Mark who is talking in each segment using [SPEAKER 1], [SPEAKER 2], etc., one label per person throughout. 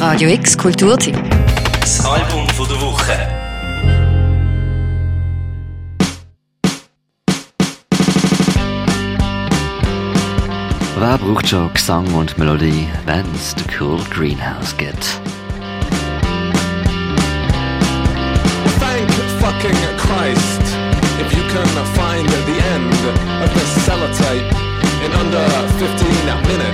[SPEAKER 1] Radio X Kulturteam.
[SPEAKER 2] Das Album von der Woche.
[SPEAKER 3] Wer braucht schon Gesang und Melodie, wenn's The Cool Greenhouse gibt?
[SPEAKER 4] Thank fucking Christ if you can find the end of the sellotape in under 15 minutes.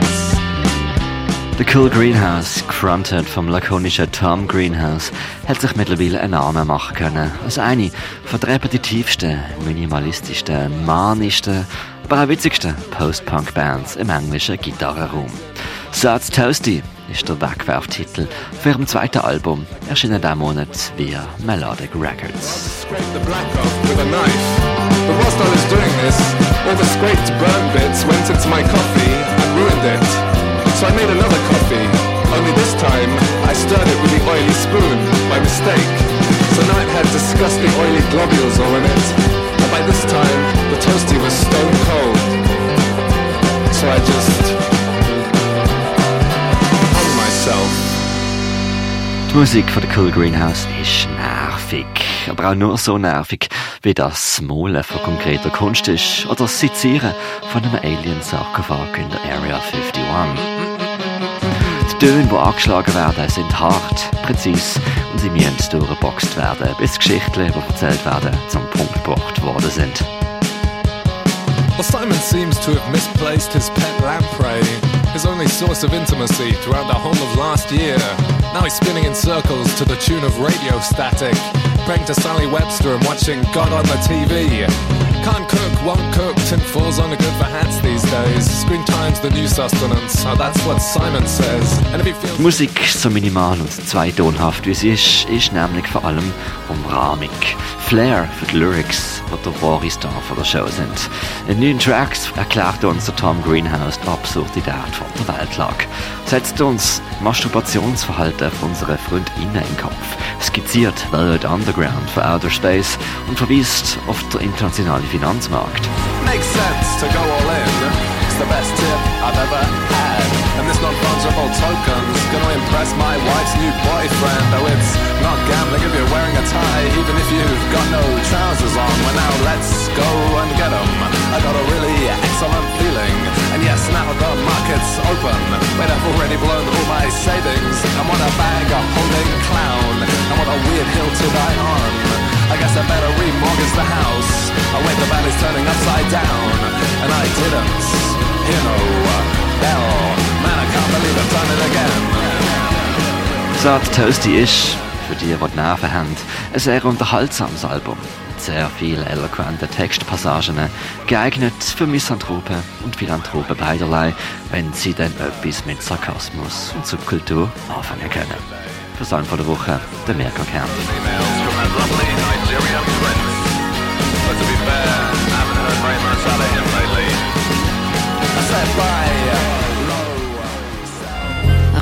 [SPEAKER 3] The Cool Greenhouse, gefrontet vom lakonischen Tom Greenhouse, hat sich mittlerweile einen Namen machen können. Als eine von der repetitivsten, minimalistischsten, manischsten, aber auch witzigsten Post-Punk-Bands im englischen Gitarrenraum. Satz Toasty ist der Wegwerftitel für ihrem zweiten Album, erschienen diesen Monat via Melodic Records.
[SPEAKER 4] I stirred it with the oily spoon by mistake. So now it had disgusting oily globules all in it. And by this time, the toasty was stone cold. So I just hung myself.
[SPEAKER 3] Die Musik von der Cool Greenhouse ist nervig. Aber auch nur so nervig, wie das Maulen von konkreter Kunst ist oder das Sezieren von einem Alien-Sarkophag in der Area 51. Töne, die angeschlagen werden, sind hart, präzise und sie müssen durchgeboxt werden, bis Geschichten, die erzählt werden, zum Punkt gebracht worden sind.
[SPEAKER 4] Well, Simon seems to have misplaced his pet lamprey, his only source of intimacy throughout the whole of last year. Now he's spinning in circles to the tune of Radio Static, praying to Sally Webster and watching God on the TV. Can't cook, won't cook, tin foil's only good
[SPEAKER 3] Die Musik, so minimal und zweitonhaft wie sie ist, ist nämlich vor allem umrahmig. Flair für die Lyrics, die der wahre Star von der Show sind. In neun Tracks erklärt uns der Tom Greenhouse die Absurdität von der Weltlage. Setzt uns Masturbationsverhalten von unseren Freundinnen in den Kopf, skizziert World Underground für Outer Space und verweist auf den internationalen Finanzmarkt.
[SPEAKER 4] makes sense to go all in. The best tip I've ever had. And this non-fungible token's gonna impress my wife's new boyfriend. Though it's not gambling if you're wearing a tie, even if you've got no trousers on. Well now let's go and get 'em. I got a really excellent feeling. And yes, now the market's open. Wait, I've already blown all my savings. And what a bag of holding clown. And what a weird hill to die on. I guess I better remortgage the house. I wait, the valley's turning upside down, and I didn't, you know,
[SPEAKER 3] Toasty ist, für die, die die Nerven haben, ein sehr unterhaltsames Album. Mit sehr vielen eloquenten Textpassagen, geeignet für Misanthropen und Philanthropen beiderlei, wenn sie dann etwas mit Sarkasmus und Subkultur anfangen können. Album von der Woche, der Mirko Kern.